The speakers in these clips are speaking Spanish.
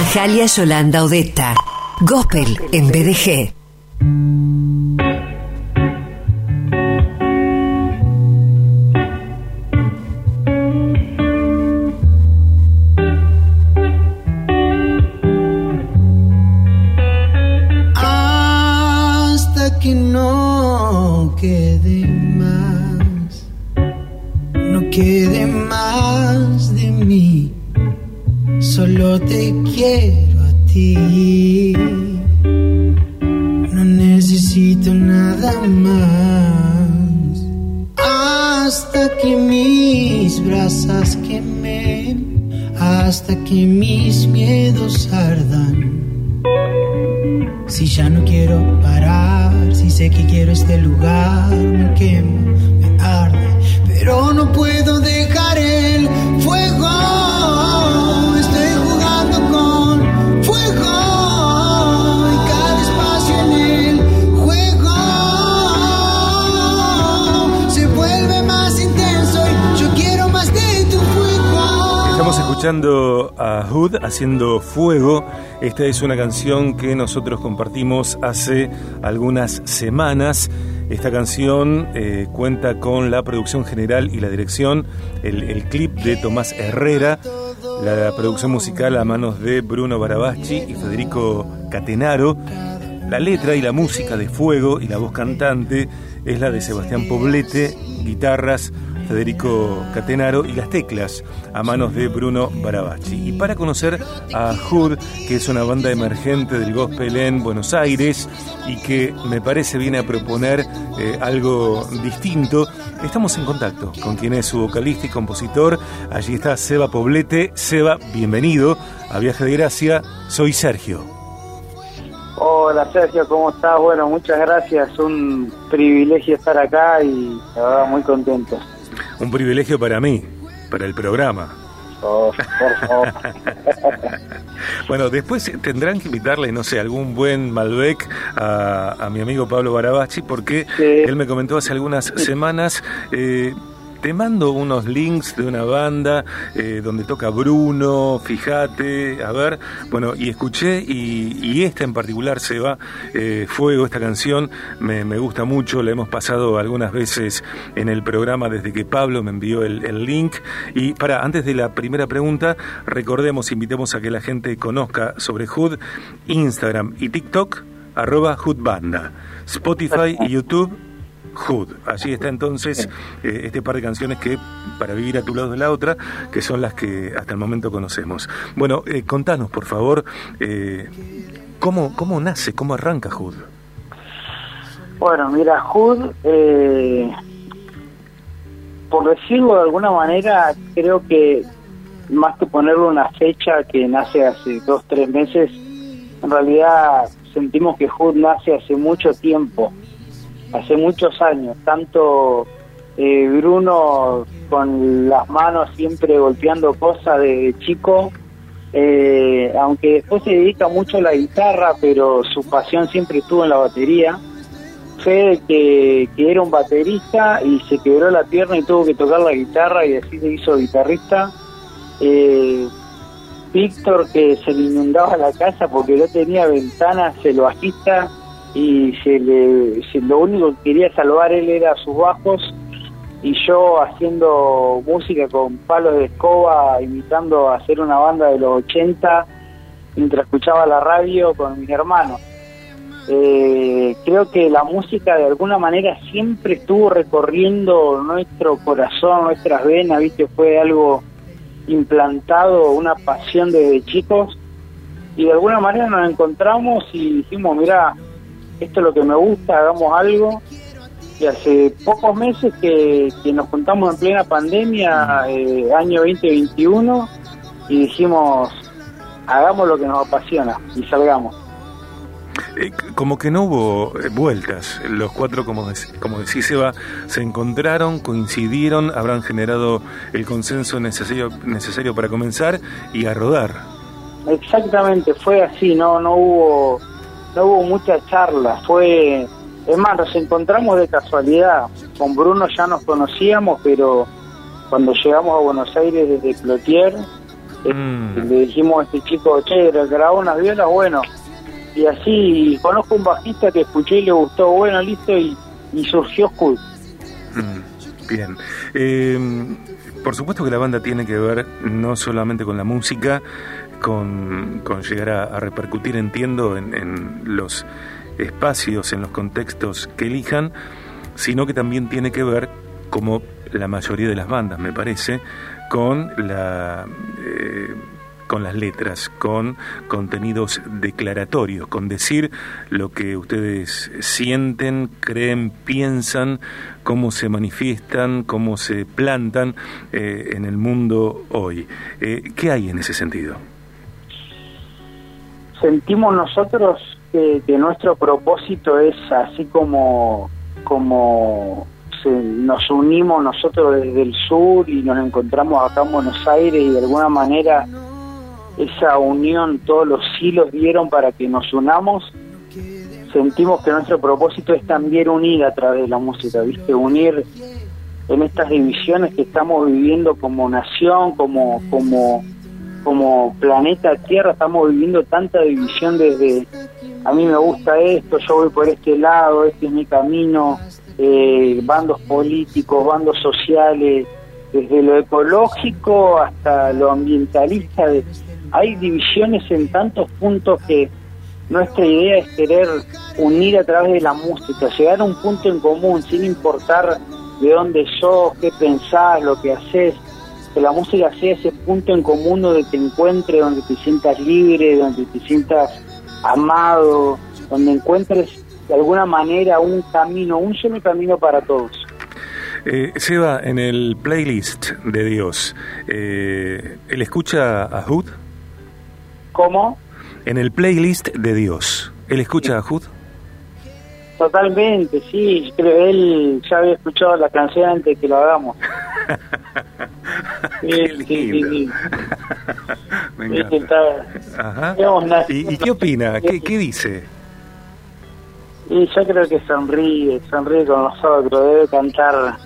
Majalia Yolanda Odetta. Gospel en BDG. hasta que no quede más, no quede más de mí, solo te quiero a ti, no necesito nada más, hasta que mis brasas quemen, hasta que mis miedos ardan. Si ya no quiero parar, si sé que quiero este lugar, me quemo, me arde, pero no puedo dejar escuchando a Hood haciendo fuego. Esta es una canción que nosotros compartimos hace algunas semanas. Esta canción eh, cuenta con la producción general y la dirección, el, el clip de Tomás Herrera, la producción musical a manos de Bruno Barabaschi y Federico Catenaro. La letra y la música de Fuego y la voz cantante es la de Sebastián Poblete, guitarras Federico Catenaro y las teclas a manos de Bruno Barabacci. Y para conocer a Hood, que es una banda emergente del gospel en Buenos Aires y que me parece viene a proponer eh, algo distinto, estamos en contacto con quien es su vocalista y compositor. Allí está Seba Poblete. Seba, bienvenido a Viaje de Gracia. Soy Sergio. Hola Sergio, ¿cómo estás? Bueno, muchas gracias, un privilegio estar acá y la muy contento. Un privilegio para mí, para el programa. Oh, por favor. Bueno, después tendrán que invitarle, no sé, algún buen Malbec a, a mi amigo Pablo Barabachi, porque Sí. él me comentó hace algunas semanas. eh, te mando unos links de una banda eh, donde toca Bruno, fíjate, a ver, bueno, y escuché, y, esta en particular, Seba, eh, Fuego, esta canción, me, gusta mucho, la hemos pasado algunas veces en el programa desde que Pablo me envió el, el link. Y para, antes de la primera pregunta, recordemos, invitemos a que la gente conozca sobre Hood, Instagram y TikTok, arroba Hoodbanda, Spotify y YouTube. Hood. Allí está entonces eh, este par de canciones que para vivir a tu lado de la otra, que son las que hasta el momento conocemos. Bueno, eh, contanos por favor eh, cómo cómo nace, cómo arranca Hood. Bueno, mira, Hood, eh, por decirlo de alguna manera, creo que más que ponerle una fecha que nace hace dos, tres meses, en realidad sentimos que Hood nace hace mucho tiempo, hace muchos años, tanto eh, Bruno con las manos siempre golpeando cosas de chico, eh, aunque después se dedica mucho a la guitarra, pero su pasión siempre estuvo en la batería. Fede que, era un baterista y se quebró la pierna y tuvo que tocar la guitarra y así se hizo guitarrista. Eh, Víctor que se le inundaba la casa porque no tenía ventanas, el bajista y se le, lo único que quería salvar él era sus bajos y yo haciendo música con palos de escoba, imitando a hacer una banda de los 80 mientras escuchaba la radio con mis hermanos. Eh, creo que la música de alguna manera siempre estuvo recorriendo nuestro corazón, nuestras venas, viste, fue algo implantado, una pasión desde chicos y de alguna manera nos encontramos y dijimos, mira, esto es lo que me gusta, hagamos algo. Y hace pocos meses que, que nos juntamos en plena pandemia, eh, año 2021, y dijimos, hagamos lo que nos apasiona y salgamos. Eh, como que no hubo eh, vueltas. Los cuatro, como, dec- como decís, Eva, se encontraron, coincidieron, habrán generado el consenso necesario, necesario para comenzar y a rodar. Exactamente, fue así, no no hubo no hubo mucha charla, fue es más, nos encontramos de casualidad. Con Bruno ya nos conocíamos, pero cuando llegamos a Buenos Aires desde Plotier, Eh, Mm. Le dijimos a este chico, che, grabó unas violas, bueno. Y así, conozco un bajista que escuché y le gustó, bueno, listo, y, y surgió Skull. Mm, Bien. Eh, por supuesto que la banda tiene que ver no solamente con la música, con, llegar a, a repercutir, entiendo, en, en los espacios, en los contextos que elijan, sino que también tiene que ver, como la mayoría de las bandas, me parece, con la... eh, con las letras, con contenidos declaratorios, con decir lo que ustedes sienten, creen, piensan, cómo se manifiestan, cómo se plantan eh, en el mundo hoy. Eh, ¿Qué hay en ese sentido? Sentimos nosotros que, nuestro propósito es así como como se- nos unimos nosotros desde el sur y nos encontramos acá en Buenos Aires y de alguna manera esa unión, todos los hilos dieron para que nos unamos, sentimos que nuestro propósito es también unir a través de la música, ¿viste? Unir en estas divisiones que estamos viviendo como nación, como como como planeta Tierra estamos viviendo tanta división desde a mí me gusta esto, yo voy por este lado, este es mi camino, eh, bandos políticos, bandos sociales, desde lo ecológico hasta lo ambientalista, hay divisiones en tantos puntos que nuestra idea es querer unir a través de la música, llegar a un punto en común sin importar de dónde sos, qué pensás, lo que haces, que la música sea ese punto en común donde te encuentres, donde te sientas libre, donde te sientas amado, donde encuentres de alguna manera un camino, un solo camino para todos. Eh, Seba, en el playlist de Dios, eh, ¿él escucha a Hood? ¿Cómo? En el playlist de Dios, ¿él escucha a Hood? Totalmente, sí, creo que él ya había escuchado la canción antes que lo hagamos. Sí, sí. Me encanta. Ajá. ¿Y, y qué opina? ¿Qué, qué dice? Y yo creo que sonríe, sonríe con nosotros, debe cantar,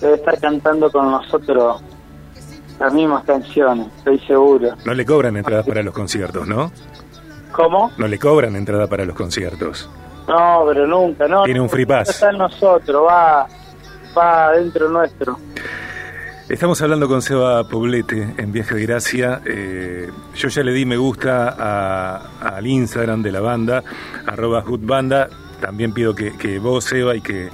debe estar cantando con nosotros las mismas canciones, estoy seguro. No le cobran entrada para los conciertos, ¿no? ¿Cómo? No le cobran entrada para los conciertos. No, pero nunca, no. Tiene un free pass. Está en nosotros, va, va dentro nuestro. Estamos hablando con Seba Poblete en Viaje de Gracia. Eh, yo ya le di me gusta al Instagram de la banda, arroba Banda. También pido que, que vos, Seba, y que,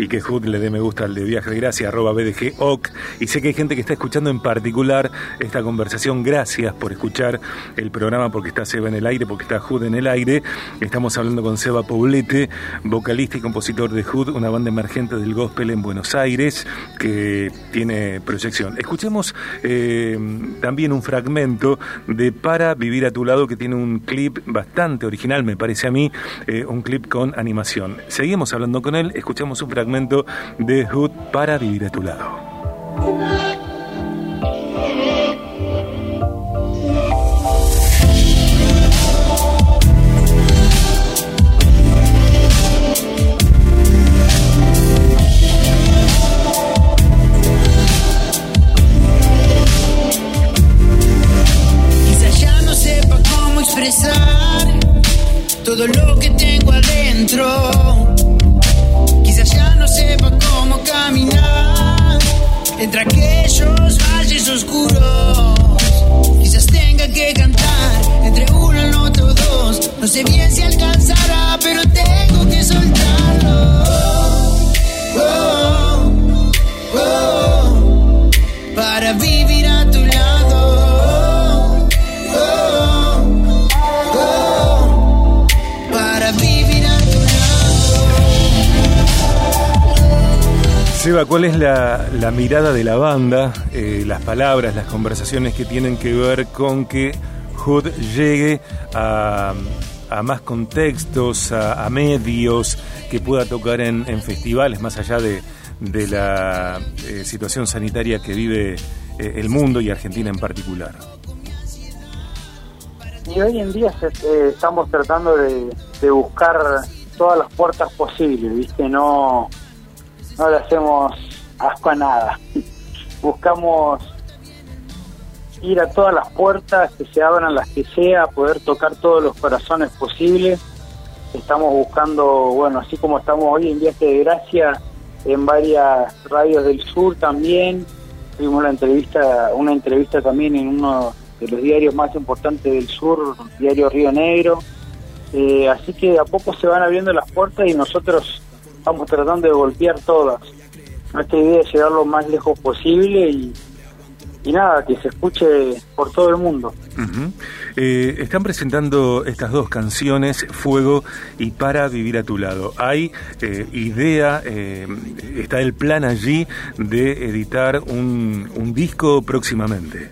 y que Hood le dé me gusta al de Viaje de Gracia, arroba BDGOC. Y sé que hay gente que está escuchando en particular esta conversación. Gracias por escuchar el programa, porque está Seba en el aire, porque está Hood en el aire. Estamos hablando con Seba Poblete, vocalista y compositor de Hood, una banda emergente del gospel en Buenos Aires que tiene proyección. Escuchemos eh, también un fragmento de Para Vivir a tu lado, que tiene un clip bastante original, me parece a mí, eh, un clip con animación. Seguimos hablando con él, escuchamos un fragmento de Hood Para Vivir a tu lado. ¿Cuál es la, mirada de la banda, eh, las palabras, las conversaciones que tienen que ver con que Hood llegue a, más contextos, a, medios, que pueda tocar en, festivales, más allá de, la eh, situación sanitaria que vive eh, el mundo y Argentina en particular? Y hoy en día estamos tratando de buscar todas las puertas posibles, ¿viste? No, no le hacemos asco a nada. Buscamos ir a todas las puertas, que se abran las que sea, poder tocar todos los corazones posibles. Estamos buscando, bueno, así como estamos hoy en Viaje de Gracia, en varias radios del sur también. Tuvimos una entrevista, una entrevista también en uno de los diarios más importantes del sur, Diario Río Negro. Eh, así que a poco se van abriendo las puertas y nosotros estamos tratando de golpear todas. Nuestra idea es llegar lo más lejos posible y, y nada, que se escuche por todo el mundo. Eh, están presentando estas dos canciones, Fuego y Para Vivir a tu lado. ¿Hay eh, idea, eh, está el plan allí de editar un, un, disco próximamente?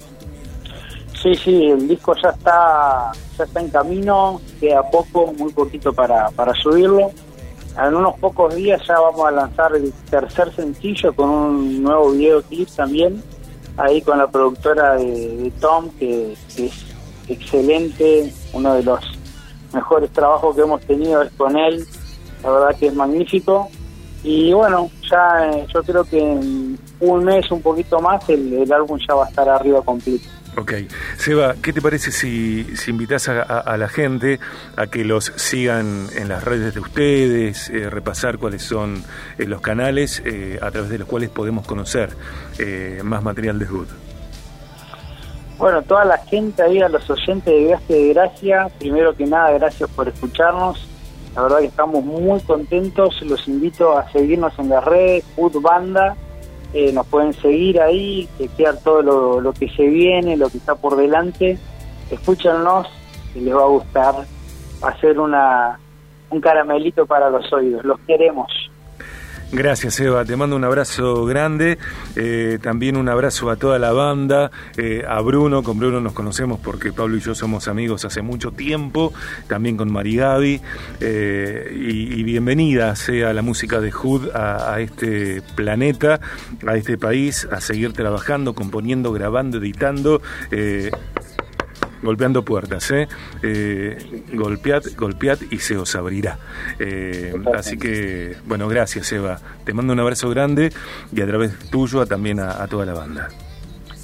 Sí, sí, el disco ya está, ya está en camino, queda poco, muy poquito para, para subirlo. En unos pocos días ya vamos a lanzar el tercer sencillo con un nuevo videoclip también ahí con la productora de, Tom, que, es excelente, uno de los mejores trabajos que hemos tenido es con él, la verdad que es magnífico. Y bueno, ya eh, yo creo que un mes, un poquito más, el álbum ya va a estar arriba completo. Ok. Seba, ¿qué te parece si, si invitas a, la gente a que los sigan en las redes de ustedes, eh, repasar cuáles son eh, los canales eh, a través de los cuales podemos conocer más material de Hood? Bueno, toda la gente ahí, a los oyentes de Viaje de Gracia, primero que nada, gracias por escucharnos. La verdad que estamos muy contentos. Los invito a seguirnos en las redes, Hood Banda eh, nos pueden seguir ahí, chequear todo lo, que se viene, lo que está por delante. Escúchanos, y les va a gustar hacer una, un caramelito para los oídos. Los queremos. Gracias, Eva. Te mando un abrazo grande. Eh, también un abrazo a toda la banda, eh, a Bruno. Con Bruno nos conocemos porque Pablo y yo somos amigos hace mucho tiempo. También con Marigaby. Eh, y, bienvenida sea la música de Hood a, a, este planeta, a este país, a seguir trabajando, componiendo, grabando, editando golpeando puertas, ¿eh? eh golpead, golpead y se os abrirá. Eh, así que, bueno, gracias Eva. Te mando un abrazo grande y a través tuyo también a, toda la banda.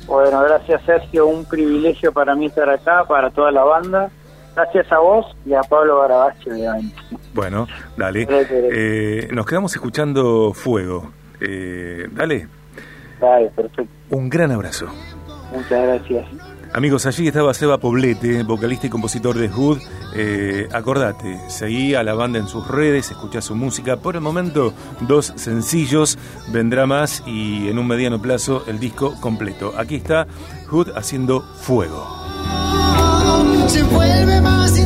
Bueno, gracias Sergio, un privilegio para mí estar acá, para toda la banda. Gracias a vos y a Pablo Garabacho, obviamente. Bueno, dale. Eh, nos quedamos escuchando Fuego. dale. Dale, perfecto. Un gran abrazo. Muchas gracias. Amigos, allí estaba Seba Poblete, vocalista y compositor de Hood. Eh, acordate, seguí a la banda en sus redes, escuchá su música. Por el momento, dos sencillos, vendrá más y en un mediano plazo el disco completo. Aquí está Hood haciendo fuego. Se vuelve más